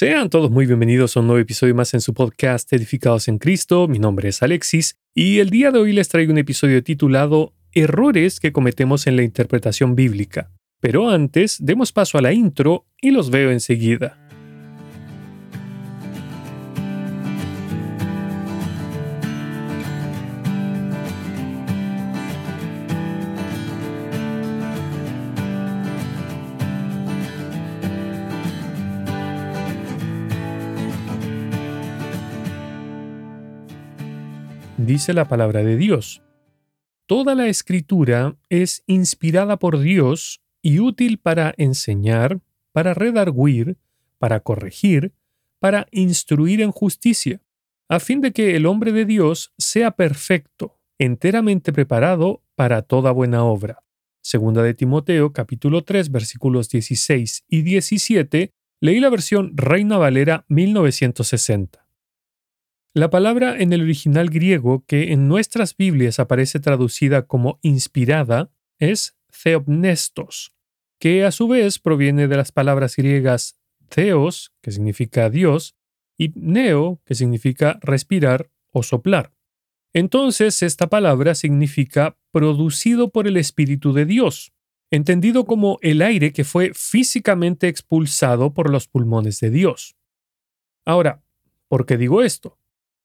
Sean todos muy bienvenidos a un nuevo episodio más en su podcast Edificados en Cristo. Mi nombre es Alexis y el día de hoy les traigo un episodio titulado Errores que cometemos en la interpretación bíblica. Pero antes, demos paso a la intro y los veo enseguida. Dice la palabra de Dios. Toda la escritura es inspirada por Dios y útil para enseñar, para redarguir, para corregir, para instruir en justicia, a fin de que el hombre de Dios sea perfecto, enteramente preparado para toda buena obra. Segunda de Timoteo capítulo 3 versículos 16 y 17, leí la versión Reina Valera 1960. La palabra en el original griego que en nuestras Biblias aparece traducida como inspirada es theopnestos, que a su vez proviene de las palabras griegas theos, que significa Dios, y neo, que significa respirar o soplar. Entonces, esta palabra significa producido por el Espíritu de Dios, entendido como el aire que fue físicamente expulsado por los pulmones de Dios. Ahora, ¿por qué digo esto?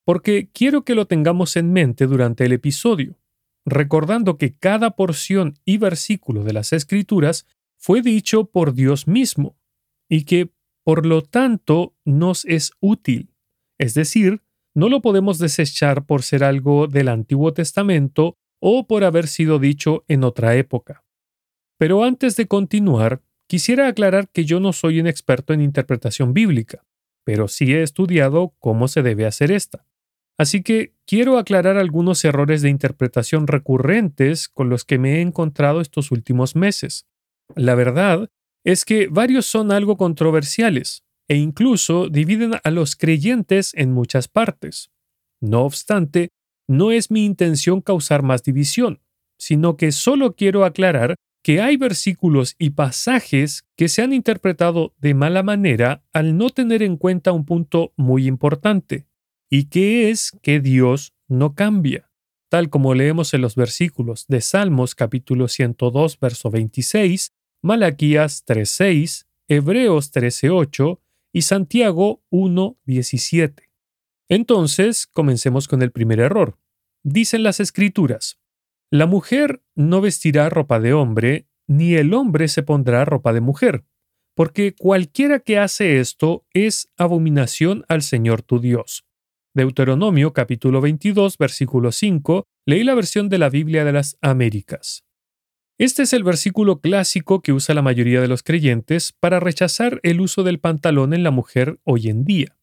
Porque quiero que lo tengamos en mente durante el episodio, recordando que cada porción y versículo de las Escrituras fue dicho por Dios mismo y que, por lo tanto, nos es útil. Es decir, no lo podemos desechar por ser algo del Antiguo Testamento o por haber sido dicho en otra época. Pero antes de continuar, quisiera aclarar que yo no soy un experto en interpretación bíblica, pero sí he estudiado cómo se debe hacer esta. Así que quiero aclarar algunos errores de interpretación recurrentes con los que me he encontrado estos últimos meses. La verdad es que varios son algo controversiales e incluso dividen a los creyentes en muchas partes. No obstante, no es mi intención causar más división, sino que solo quiero aclarar que hay versículos y pasajes que se han interpretado de mala manera al no tener en cuenta un punto muy importante y que es que Dios no cambia, tal como leemos en los versículos de Salmos capítulo 102, verso 26, Malaquías 3.6, Hebreos 13.8 y Santiago 1.17. Entonces, comencemos con el primer error. Dicen las escrituras, la mujer no vestirá ropa de hombre, ni el hombre se pondrá ropa de mujer, porque cualquiera que hace esto es abominación al Señor tu Dios. Deuteronomio capítulo 22 versículo 5, leí la versión de la Biblia de las Américas. Este es el versículo clásico que usa la mayoría de los creyentes para rechazar el uso del pantalón en la mujer hoy en día.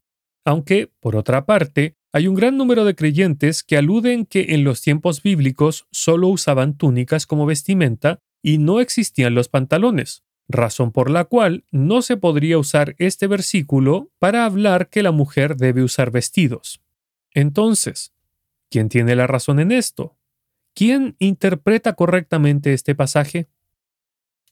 Aunque, por otra parte, hay un gran número de creyentes que aluden que en los tiempos bíblicos solo usaban túnicas como vestimenta y no existían los pantalones, razón por la cual no se podría usar este versículo para hablar que la mujer debe usar vestidos. Entonces, ¿quién tiene la razón en esto? ¿Quién interpreta correctamente este pasaje?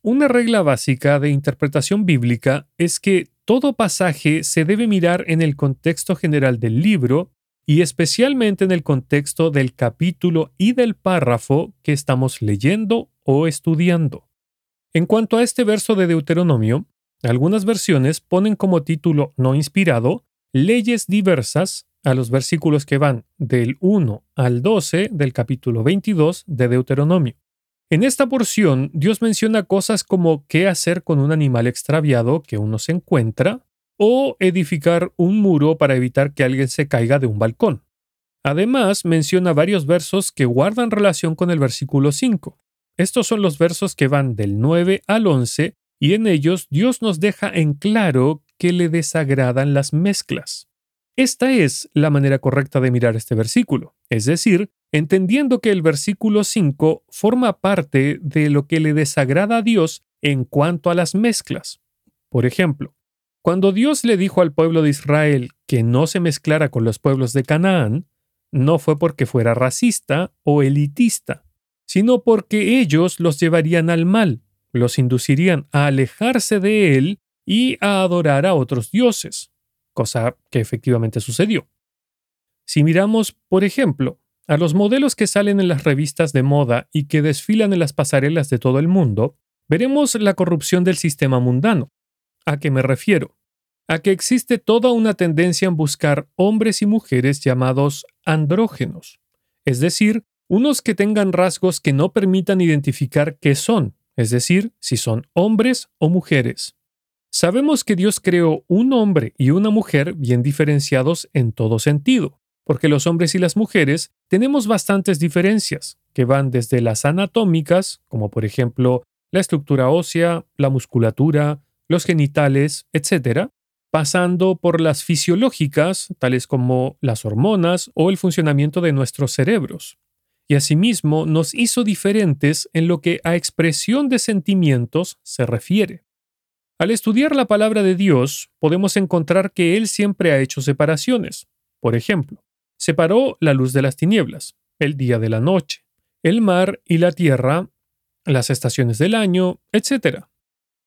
Una regla básica de interpretación bíblica es que todo pasaje se debe mirar en el contexto general del libro y especialmente en el contexto del capítulo y del párrafo que estamos leyendo o estudiando. En cuanto a este verso de Deuteronomio, algunas versiones ponen como título no inspirado leyes diversas a los versículos que van del 1 al 12 del capítulo 22 de Deuteronomio. En esta porción, Dios menciona cosas como qué hacer con un animal extraviado que uno se encuentra, o edificar un muro para evitar que alguien se caiga de un balcón. Además, menciona varios versos que guardan relación con el versículo 5, estos son los versos que van del 9 al 11 y en ellos Dios nos deja en claro que le desagradan las mezclas. Esta es la manera correcta de mirar este versículo, es decir, entendiendo que el versículo 5 forma parte de lo que le desagrada a Dios en cuanto a las mezclas. Por ejemplo, cuando Dios le dijo al pueblo de Israel que no se mezclara con los pueblos de Canaán, no fue porque fuera racista o elitista, sino porque ellos los llevarían al mal, los inducirían a alejarse de él y a adorar a otros dioses. cosa que efectivamente sucedió. Si miramos, por ejemplo, a los modelos que salen en las revistas de moda y que desfilan en las pasarelas de todo el mundo, veremos la corrupción del sistema mundano. ¿A qué me refiero? A que existe toda una tendencia en buscar hombres y mujeres llamados andrógenos, es decir, unos que tengan rasgos que no permitan identificar qué son, es decir, si son hombres o mujeres. Sabemos que Dios creó un hombre y una mujer bien diferenciados en todo sentido, porque los hombres y las mujeres tenemos bastantes diferencias, que van desde las anatómicas, como por ejemplo la estructura ósea, la musculatura, los genitales, etc., pasando por las fisiológicas, tales como las hormonas o el funcionamiento de nuestros cerebros. Y asimismo nos hizo diferentes en lo que a expresión de sentimientos se refiere. Al estudiar la palabra de Dios, podemos encontrar que Él siempre ha hecho separaciones. Por ejemplo, Separó la luz de las tinieblas, el día de la noche, el mar y la tierra, las estaciones del año, etc.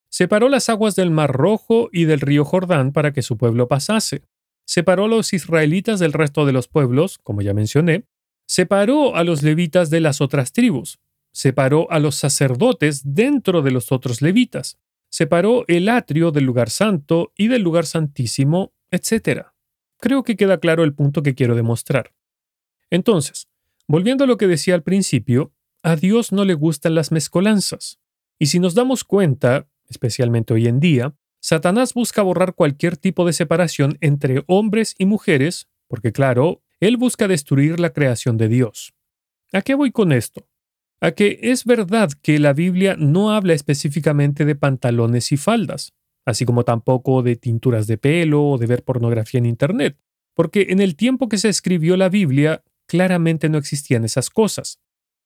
Separó las aguas del mar rojo y del río Jordán para que su pueblo pasase. Separó a los israelitas del resto de los pueblos, como ya mencioné. Separó a los levitas de las otras tribus. Separó a los sacerdotes dentro de los otros levitas. Separó el atrio del lugar santo y del lugar santísimo, etc. Creo que queda claro el punto que quiero demostrar. Entonces, volviendo a lo que decía al principio, a Dios no le gustan las mezcolanzas. Y si nos damos cuenta, especialmente hoy en día, Satanás busca borrar cualquier tipo de separación entre hombres y mujeres, porque claro, él busca destruir la creación de Dios. ¿A qué voy con esto? A que es verdad que la Biblia no habla específicamente de pantalones y faldas, así como tampoco de tinturas de pelo o de ver pornografía en Internet, porque en el tiempo que se escribió la Biblia claramente no existían esas cosas.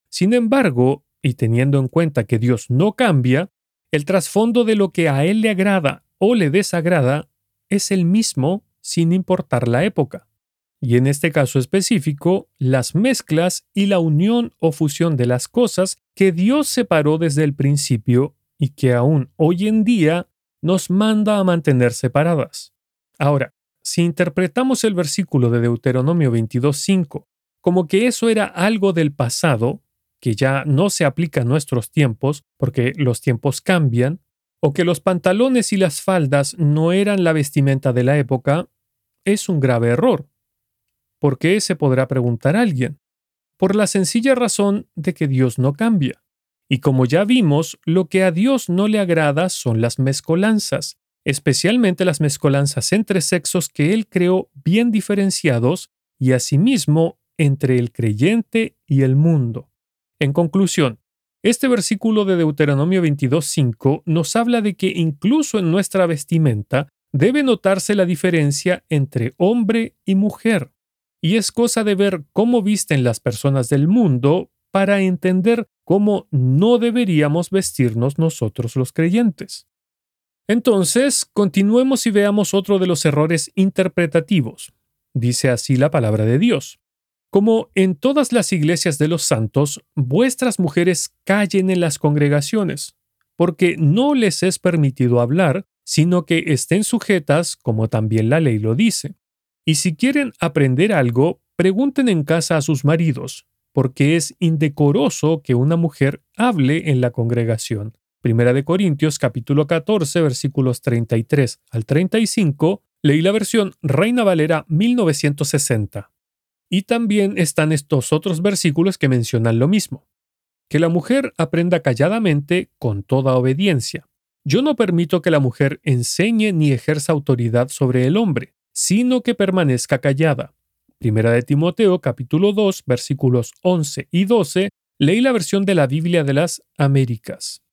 Sin embargo, y teniendo en cuenta que Dios no cambia, el trasfondo de lo que a Él le agrada o le desagrada es el mismo sin importar la época. Y en este caso específico, las mezclas y la unión o fusión de las cosas que Dios separó desde el principio y que aún hoy en día nos manda a mantener separadas. Ahora, si interpretamos el versículo de Deuteronomio 22.5 como que eso era algo del pasado, que ya no se aplica a nuestros tiempos, porque los tiempos cambian, o que los pantalones y las faldas no eran la vestimenta de la época, es un grave error. ¿Por qué se podrá preguntar alguien? Por la sencilla razón de que Dios no cambia. Y como ya vimos, lo que a Dios no le agrada son las mezcolanzas, especialmente las mezcolanzas entre sexos que Él creó bien diferenciados y asimismo entre el creyente y el mundo. En conclusión, este versículo de Deuteronomio 22.5 nos habla de que incluso en nuestra vestimenta debe notarse la diferencia entre hombre y mujer. Y es cosa de ver cómo visten las personas del mundo para entender cómo no deberíamos vestirnos nosotros los creyentes. Entonces, continuemos y veamos otro de los errores interpretativos. Dice así la palabra de Dios. Como en todas las iglesias de los santos, vuestras mujeres callen en las congregaciones, porque no les es permitido hablar, sino que estén sujetas, como también la ley lo dice. Y si quieren aprender algo, pregunten en casa a sus maridos, porque es indecoroso que una mujer hable en la congregación. Primera de Corintios capítulo 14 versículos 33 al 35, leí la versión Reina Valera 1960. Y también están estos otros versículos que mencionan lo mismo. Que la mujer aprenda calladamente con toda obediencia. Yo no permito que la mujer enseñe ni ejerza autoridad sobre el hombre, sino que permanezca callada. Primera de Timoteo capítulo 2 versículos 11 y 12, leí la versión de la Biblia de las Américas.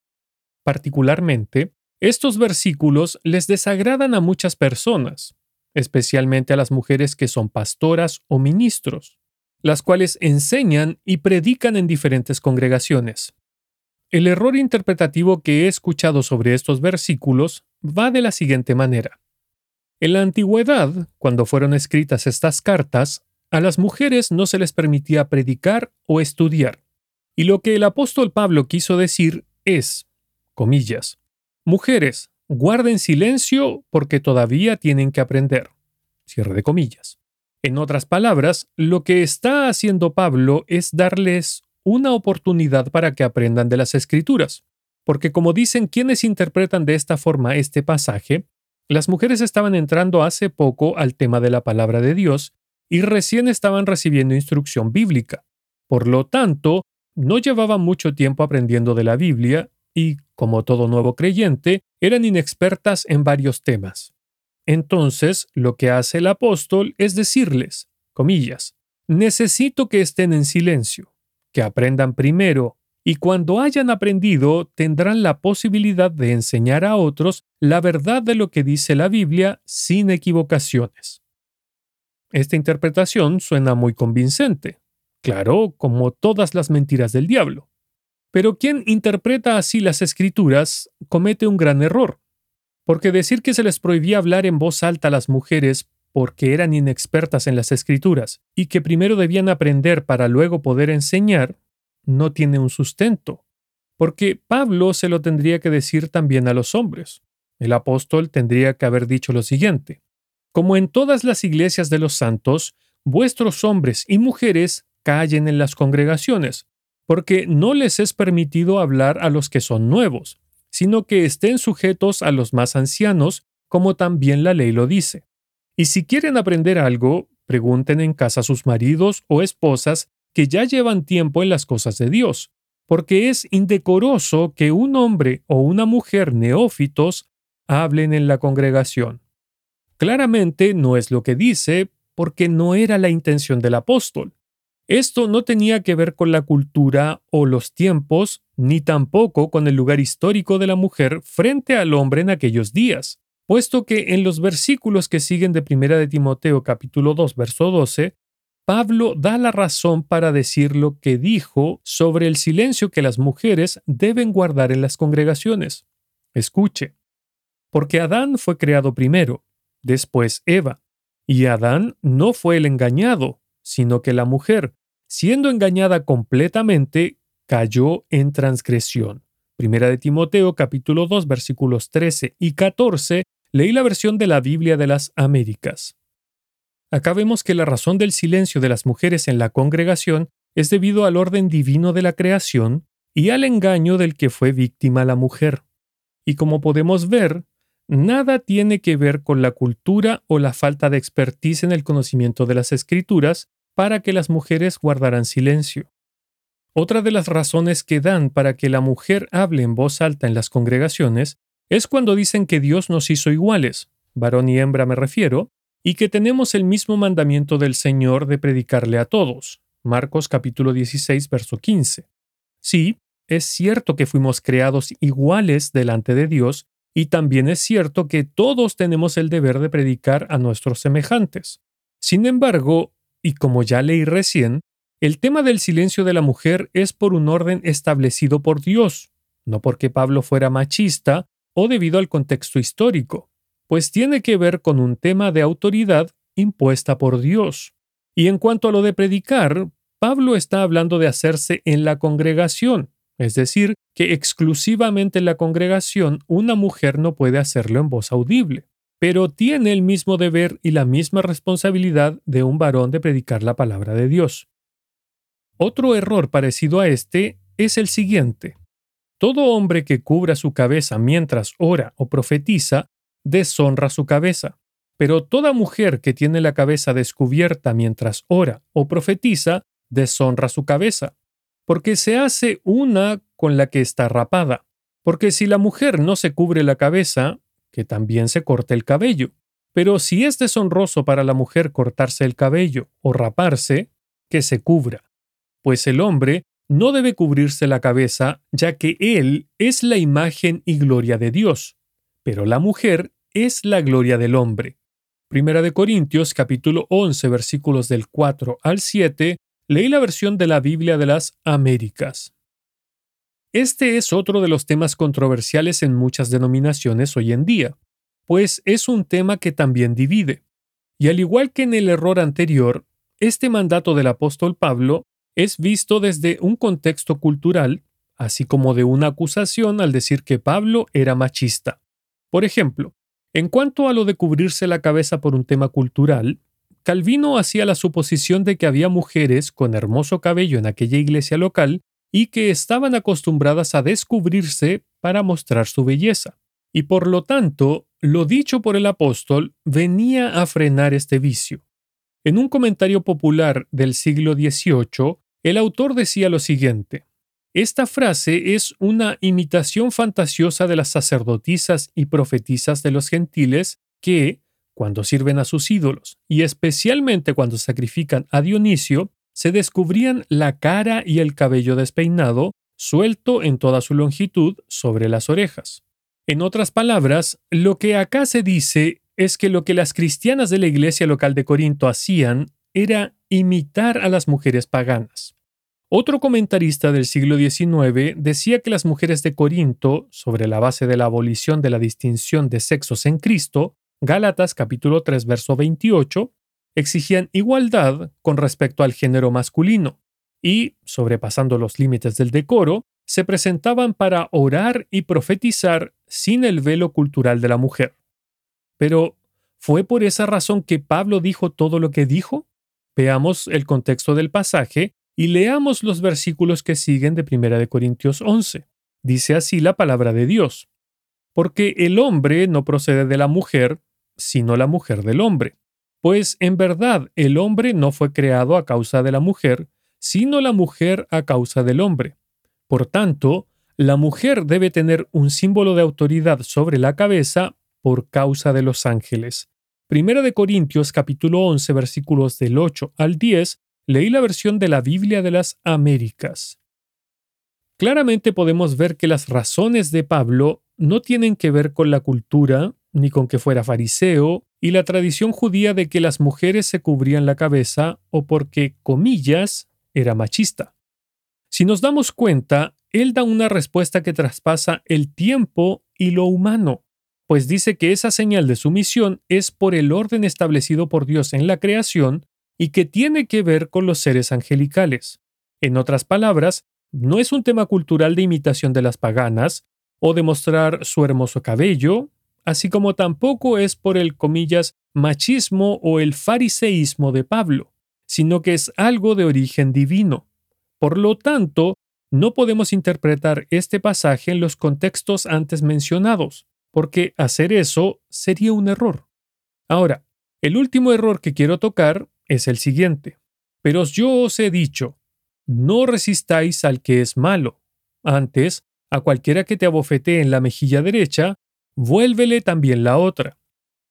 Particularmente, estos versículos les desagradan a muchas personas, especialmente a las mujeres que son pastoras o ministros, las cuales enseñan y predican en diferentes congregaciones. El error interpretativo que he escuchado sobre estos versículos va de la siguiente manera. En la antigüedad, cuando fueron escritas estas cartas, a las mujeres no se les permitía predicar o estudiar. Y lo que el apóstol Pablo quiso decir es, comillas, mujeres, guarden silencio porque todavía tienen que aprender. Cierre de comillas. En otras palabras, lo que está haciendo Pablo es darles una oportunidad para que aprendan de las escrituras, porque como dicen quienes interpretan de esta forma este pasaje, las mujeres estaban entrando hace poco al tema de la palabra de Dios y recién estaban recibiendo instrucción bíblica. Por lo tanto, no llevaban mucho tiempo aprendiendo de la Biblia y, como todo nuevo creyente, eran inexpertas en varios temas. Entonces, lo que hace el apóstol es decirles, comillas, necesito que estén en silencio, que aprendan primero, y cuando hayan aprendido tendrán la posibilidad de enseñar a otros la verdad de lo que dice la Biblia sin equivocaciones. Esta interpretación suena muy convincente, claro, como todas las mentiras del diablo. Pero quien interpreta así las escrituras comete un gran error, porque decir que se les prohibía hablar en voz alta a las mujeres porque eran inexpertas en las escrituras y que primero debían aprender para luego poder enseñar, no tiene un sustento, porque Pablo se lo tendría que decir también a los hombres. El apóstol tendría que haber dicho lo siguiente, como en todas las iglesias de los santos, vuestros hombres y mujeres callen en las congregaciones, porque no les es permitido hablar a los que son nuevos, sino que estén sujetos a los más ancianos, como también la ley lo dice. Y si quieren aprender algo, pregunten en casa a sus maridos o esposas que ya llevan tiempo en las cosas de Dios, porque es indecoroso que un hombre o una mujer neófitos hablen en la congregación. Claramente no es lo que dice, porque no era la intención del apóstol. Esto no tenía que ver con la cultura o los tiempos, ni tampoco con el lugar histórico de la mujer frente al hombre en aquellos días, puesto que en los versículos que siguen de 1 de Timoteo capítulo 2 verso 12, Pablo da la razón para decir lo que dijo sobre el silencio que las mujeres deben guardar en las congregaciones. Escuche, porque Adán fue creado primero, después Eva, y Adán no fue el engañado, sino que la mujer, siendo engañada completamente, cayó en transgresión. Primera de Timoteo capítulo 2 versículos 13 y 14, leí la versión de la Biblia de las Américas. Acá vemos que la razón del silencio de las mujeres en la congregación es debido al orden divino de la creación y al engaño del que fue víctima la mujer. Y como podemos ver, nada tiene que ver con la cultura o la falta de expertise en el conocimiento de las escrituras para que las mujeres guardaran silencio. Otra de las razones que dan para que la mujer hable en voz alta en las congregaciones es cuando dicen que Dios nos hizo iguales, varón y hembra me refiero, y que tenemos el mismo mandamiento del Señor de predicarle a todos. Marcos capítulo 16, verso 15. Sí, es cierto que fuimos creados iguales delante de Dios, y también es cierto que todos tenemos el deber de predicar a nuestros semejantes. Sin embargo, y como ya leí recién, el tema del silencio de la mujer es por un orden establecido por Dios, no porque Pablo fuera machista o debido al contexto histórico pues tiene que ver con un tema de autoridad impuesta por Dios. Y en cuanto a lo de predicar, Pablo está hablando de hacerse en la congregación, es decir, que exclusivamente en la congregación una mujer no puede hacerlo en voz audible, pero tiene el mismo deber y la misma responsabilidad de un varón de predicar la palabra de Dios. Otro error parecido a este es el siguiente. Todo hombre que cubra su cabeza mientras ora o profetiza deshonra su cabeza. Pero toda mujer que tiene la cabeza descubierta mientras ora o profetiza, deshonra su cabeza, porque se hace una con la que está rapada. Porque si la mujer no se cubre la cabeza, que también se corte el cabello. Pero si es deshonroso para la mujer cortarse el cabello o raparse, que se cubra. Pues el hombre no debe cubrirse la cabeza, ya que él es la imagen y gloria de Dios pero la mujer es la gloria del hombre. Primera de Corintios capítulo 11 versículos del 4 al 7, leí la versión de la Biblia de las Américas. Este es otro de los temas controversiales en muchas denominaciones hoy en día, pues es un tema que también divide. Y al igual que en el error anterior, este mandato del apóstol Pablo es visto desde un contexto cultural, así como de una acusación al decir que Pablo era machista. Por ejemplo, En cuanto a lo de cubrirse la cabeza por un tema cultural, Calvino hacía la suposición de que había mujeres con hermoso cabello en aquella iglesia local y que estaban acostumbradas a descubrirse para mostrar su belleza. Y por lo tanto, lo dicho por el apóstol venía a frenar este vicio. En un comentario popular del siglo XVIII, el autor decía lo siguiente. Esta frase es una imitación fantasiosa de las sacerdotisas y profetisas de los gentiles que, cuando sirven a sus ídolos, y especialmente cuando sacrifican a Dionisio, se descubrían la cara y el cabello despeinado, suelto en toda su longitud sobre las orejas. En otras palabras, lo que acá se dice es que lo que las cristianas de la iglesia local de Corinto hacían era imitar a las mujeres paganas. Otro comentarista del siglo XIX decía que las mujeres de Corinto, sobre la base de la abolición de la distinción de sexos en Cristo, Gálatas capítulo 3 verso 28, exigían igualdad con respecto al género masculino y, sobrepasando los límites del decoro, se presentaban para orar y profetizar sin el velo cultural de la mujer. Pero, ¿fue por esa razón que Pablo dijo todo lo que dijo? Veamos el contexto del pasaje y leamos los versículos que siguen de 1 Corintios 11. Dice así la palabra de Dios. Porque el hombre no procede de la mujer, sino la mujer del hombre. Pues en verdad el hombre no fue creado a causa de la mujer, sino la mujer a causa del hombre. Por tanto, la mujer debe tener un símbolo de autoridad sobre la cabeza por causa de los ángeles. Primera de Corintios capítulo 11 versículos del 8 al 10 leí la versión de la Biblia de las Américas. Claramente podemos ver que las razones de Pablo no tienen que ver con la cultura, ni con que fuera fariseo, y la tradición judía de que las mujeres se cubrían la cabeza o porque, comillas, era machista. Si nos damos cuenta, él da una respuesta que traspasa el tiempo y lo humano, pues dice que esa señal de sumisión es por el orden establecido por Dios en la creación y que tiene que ver con los seres angelicales. En otras palabras, no es un tema cultural de imitación de las paganas, o de mostrar su hermoso cabello, así como tampoco es por el comillas machismo o el fariseísmo de Pablo, sino que es algo de origen divino. Por lo tanto, no podemos interpretar este pasaje en los contextos antes mencionados, porque hacer eso sería un error. Ahora, el último error que quiero tocar es el siguiente. Pero yo os he dicho, no resistáis al que es malo. Antes, a cualquiera que te abofetee en la mejilla derecha, vuélvele también la otra.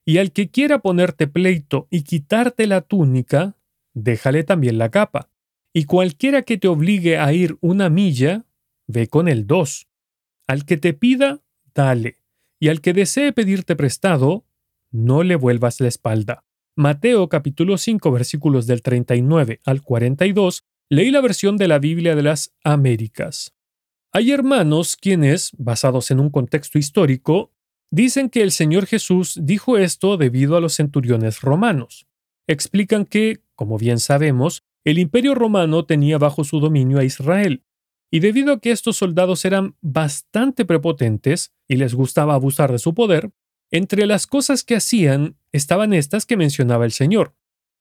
Y al que quiera ponerte pleito y quitarte la túnica, déjale también la capa. Y cualquiera que te obligue a ir una milla, ve con el dos. Al que te pida, dale. Y al que desee pedirte prestado, no le vuelvas la espalda. Mateo capítulo 5 versículos del 39 al 42, leí la versión de la Biblia de las Américas. Hay hermanos quienes, basados en un contexto histórico, Dicen que el Señor Jesús dijo esto debido a los centuriones romanos. Explican que, como bien sabemos, el imperio romano tenía bajo su dominio a Israel, y debido a que estos soldados eran bastante prepotentes y les gustaba abusar de su poder, entre las cosas que hacían estaban estas que mencionaba el Señor.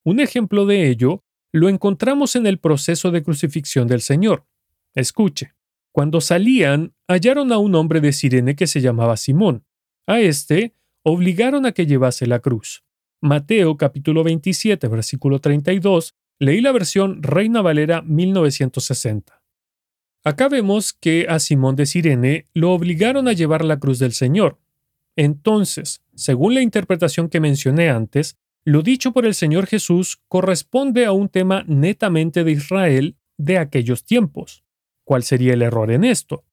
Un ejemplo de ello lo encontramos en el proceso de crucifixión del Señor. Escuche, cuando salían, hallaron a un hombre de Sirene que se llamaba Simón, a este obligaron a que llevase la cruz. Mateo capítulo 27 versículo 32, leí la versión Reina Valera 1960. Acá vemos que a Simón de Sirene lo obligaron a llevar la cruz del Señor. Entonces, según la interpretación que mencioné antes, lo dicho por el Señor Jesús corresponde a un tema netamente de Israel de aquellos tiempos. ¿Cuál sería el error en esto?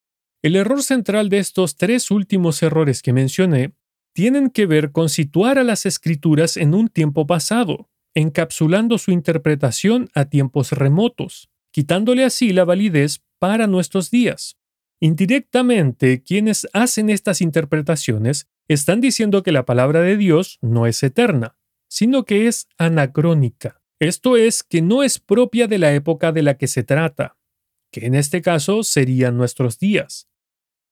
El error central de estos tres últimos errores que mencioné tienen que ver con situar a las escrituras en un tiempo pasado, encapsulando su interpretación a tiempos remotos, quitándole así la validez para nuestros días. Indirectamente, quienes hacen estas interpretaciones están diciendo que la palabra de Dios no es eterna, sino que es anacrónica. Esto es, que no es propia de la época de la que se trata, que en este caso serían nuestros días.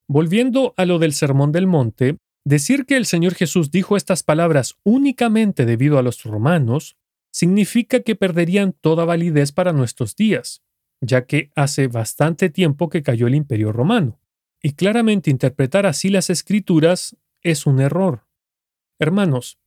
Volviendo a lo del Sermón del Monte, Decir que el Señor Jesús dijo estas palabras únicamente debido a los romanos significa que perderían toda validez para nuestros días, ya que hace bastante tiempo que cayó el imperio romano, y claramente interpretar así las escrituras es un error. Hermanos,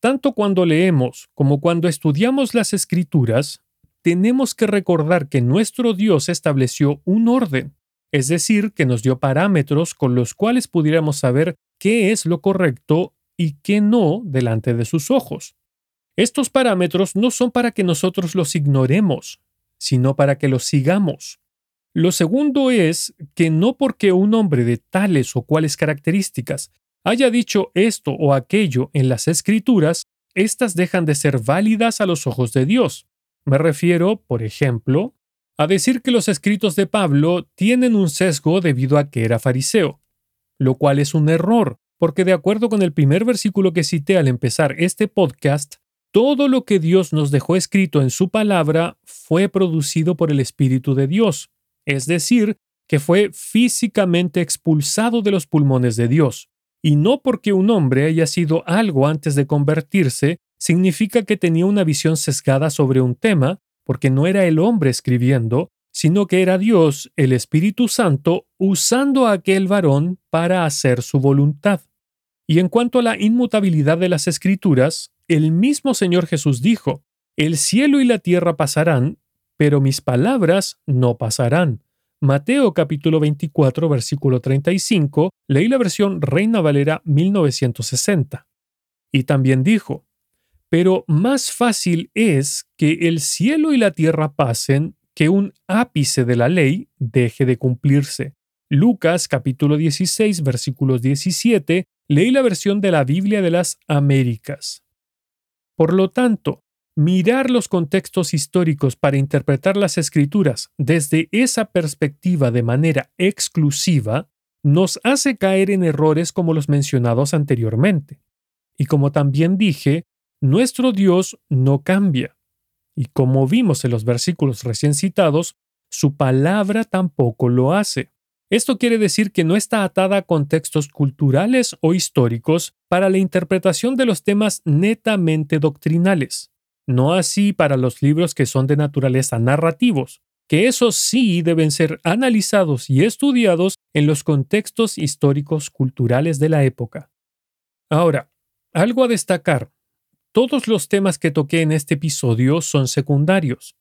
tanto cuando leemos como cuando estudiamos las escrituras, tenemos que recordar que nuestro Dios estableció un orden, es decir, que nos dio parámetros con los cuales pudiéramos saber qué es lo correcto y qué no delante de sus ojos. Estos parámetros no son para que nosotros los ignoremos, sino para que los sigamos. Lo segundo es que no porque un hombre de tales o cuales características haya dicho esto o aquello en las escrituras, éstas dejan de ser válidas a los ojos de Dios. Me refiero, por ejemplo, a decir que los escritos de Pablo tienen un sesgo debido a que era fariseo lo cual es un error, porque de acuerdo con el primer versículo que cité al empezar este podcast, todo lo que Dios nos dejó escrito en su palabra fue producido por el Espíritu de Dios, es decir, que fue físicamente expulsado de los pulmones de Dios. Y no porque un hombre haya sido algo antes de convertirse, significa que tenía una visión sesgada sobre un tema, porque no era el hombre escribiendo, sino que era Dios, el Espíritu Santo, usando a aquel varón para hacer su voluntad. Y en cuanto a la inmutabilidad de las Escrituras, el mismo Señor Jesús dijo, El cielo y la tierra pasarán, pero mis palabras no pasarán. Mateo capítulo 24, versículo 35, leí la versión Reina Valera 1960. Y también dijo, Pero más fácil es que el cielo y la tierra pasen que un ápice de la ley deje de cumplirse. Lucas capítulo 16 versículos 17, leí la versión de la Biblia de las Américas. Por lo tanto, mirar los contextos históricos para interpretar las escrituras desde esa perspectiva de manera exclusiva nos hace caer en errores como los mencionados anteriormente. Y como también dije, nuestro Dios no cambia. Y como vimos en los versículos recién citados, su palabra tampoco lo hace. Esto quiere decir que no está atada a contextos culturales o históricos para la interpretación de los temas netamente doctrinales, no así para los libros que son de naturaleza narrativos, que esos sí deben ser analizados y estudiados en los contextos históricos culturales de la época. Ahora, algo a destacar todos los temas que toqué en este episodio son secundarios.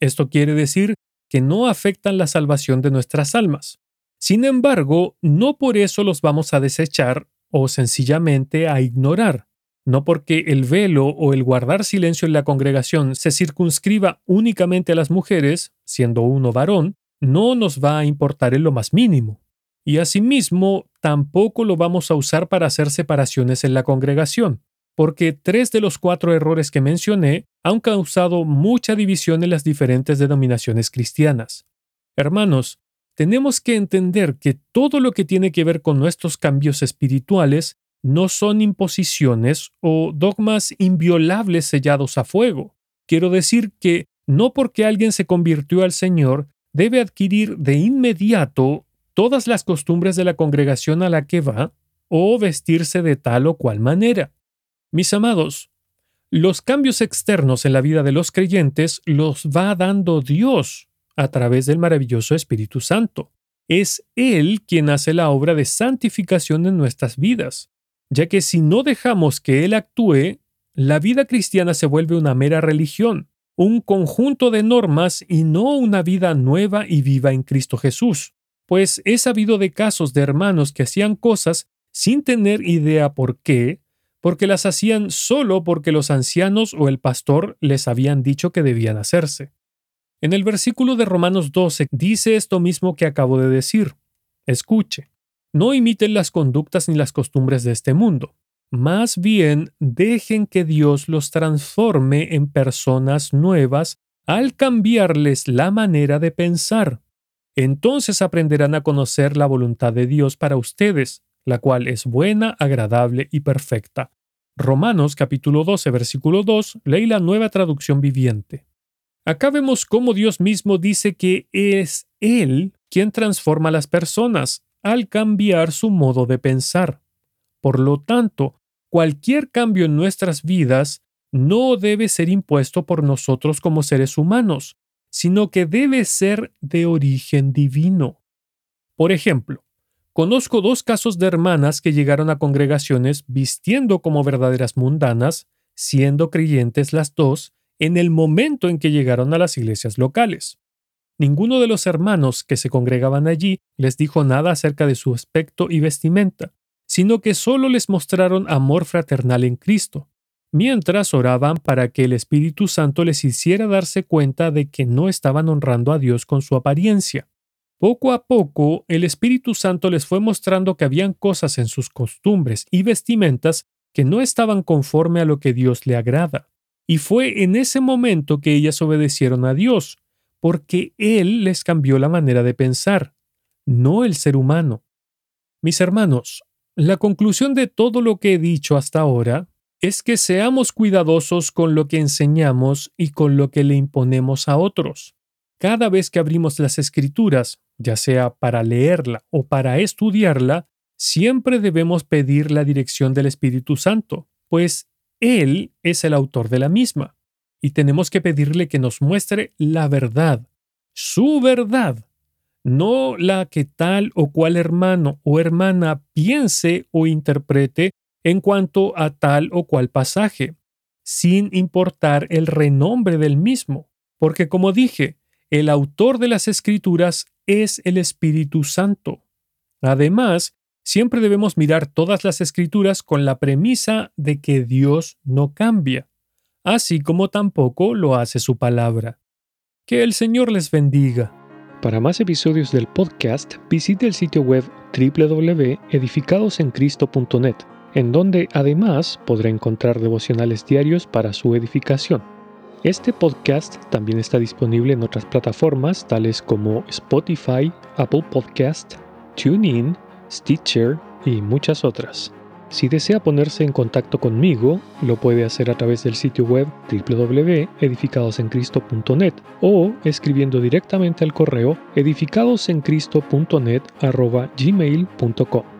Esto quiere decir que no afectan la salvación de nuestras almas. Sin embargo, no por eso los vamos a desechar o sencillamente a ignorar. No porque el velo o el guardar silencio en la congregación se circunscriba únicamente a las mujeres, siendo uno varón, no nos va a importar en lo más mínimo. Y asimismo, tampoco lo vamos a usar para hacer separaciones en la congregación porque tres de los cuatro errores que mencioné han causado mucha división en las diferentes denominaciones cristianas. Hermanos, tenemos que entender que todo lo que tiene que ver con nuestros cambios espirituales no son imposiciones o dogmas inviolables sellados a fuego. Quiero decir que no porque alguien se convirtió al Señor debe adquirir de inmediato todas las costumbres de la congregación a la que va o vestirse de tal o cual manera. Mis amados, los cambios externos en la vida de los creyentes los va dando Dios a través del maravilloso Espíritu Santo. Es Él quien hace la obra de santificación en nuestras vidas, ya que si no dejamos que Él actúe, la vida cristiana se vuelve una mera religión, un conjunto de normas y no una vida nueva y viva en Cristo Jesús, pues he sabido de casos de hermanos que hacían cosas sin tener idea por qué, porque las hacían solo porque los ancianos o el pastor les habían dicho que debían hacerse. En el versículo de Romanos 12 dice esto mismo que acabo de decir. Escuche, no imiten las conductas ni las costumbres de este mundo. Más bien, dejen que Dios los transforme en personas nuevas al cambiarles la manera de pensar. Entonces aprenderán a conocer la voluntad de Dios para ustedes, la cual es buena, agradable y perfecta. Romanos capítulo 12 versículo 2, leí la nueva traducción viviente. Acá vemos cómo Dios mismo dice que es Él quien transforma a las personas al cambiar su modo de pensar. Por lo tanto, cualquier cambio en nuestras vidas no debe ser impuesto por nosotros como seres humanos, sino que debe ser de origen divino. Por ejemplo, conozco dos casos de hermanas que llegaron a congregaciones vistiendo como verdaderas mundanas, siendo creyentes las dos, en el momento en que llegaron a las iglesias locales. Ninguno de los hermanos que se congregaban allí les dijo nada acerca de su aspecto y vestimenta, sino que solo les mostraron amor fraternal en Cristo, mientras oraban para que el Espíritu Santo les hiciera darse cuenta de que no estaban honrando a Dios con su apariencia. Poco a poco, el Espíritu Santo les fue mostrando que habían cosas en sus costumbres y vestimentas que no estaban conforme a lo que Dios le agrada. Y fue en ese momento que ellas obedecieron a Dios, porque Él les cambió la manera de pensar, no el ser humano. Mis hermanos, la conclusión de todo lo que he dicho hasta ahora es que seamos cuidadosos con lo que enseñamos y con lo que le imponemos a otros. Cada vez que abrimos las escrituras, ya sea para leerla o para estudiarla, siempre debemos pedir la dirección del Espíritu Santo, pues Él es el autor de la misma y tenemos que pedirle que nos muestre la verdad, su verdad, no la que tal o cual hermano o hermana piense o interprete en cuanto a tal o cual pasaje, sin importar el renombre del mismo, porque como dije, el autor de las escrituras es el Espíritu Santo. Además, siempre debemos mirar todas las escrituras con la premisa de que Dios no cambia así como tampoco lo hace su palabra. Que el Señor les bendiga. Para más episodios del podcast, visite el sitio web www.edificadosencristo.net, en donde además podrá encontrar devocionales diarios para su edificación. Este podcast también está disponible en otras plataformas tales como Spotify, Apple Podcast, TuneIn, Stitcher y muchas otras. Si desea ponerse en contacto conmigo, lo puede hacer a través del sitio web www.edificadosencristo.net o escribiendo directamente al correo edificadosencristo.net@gmail.com.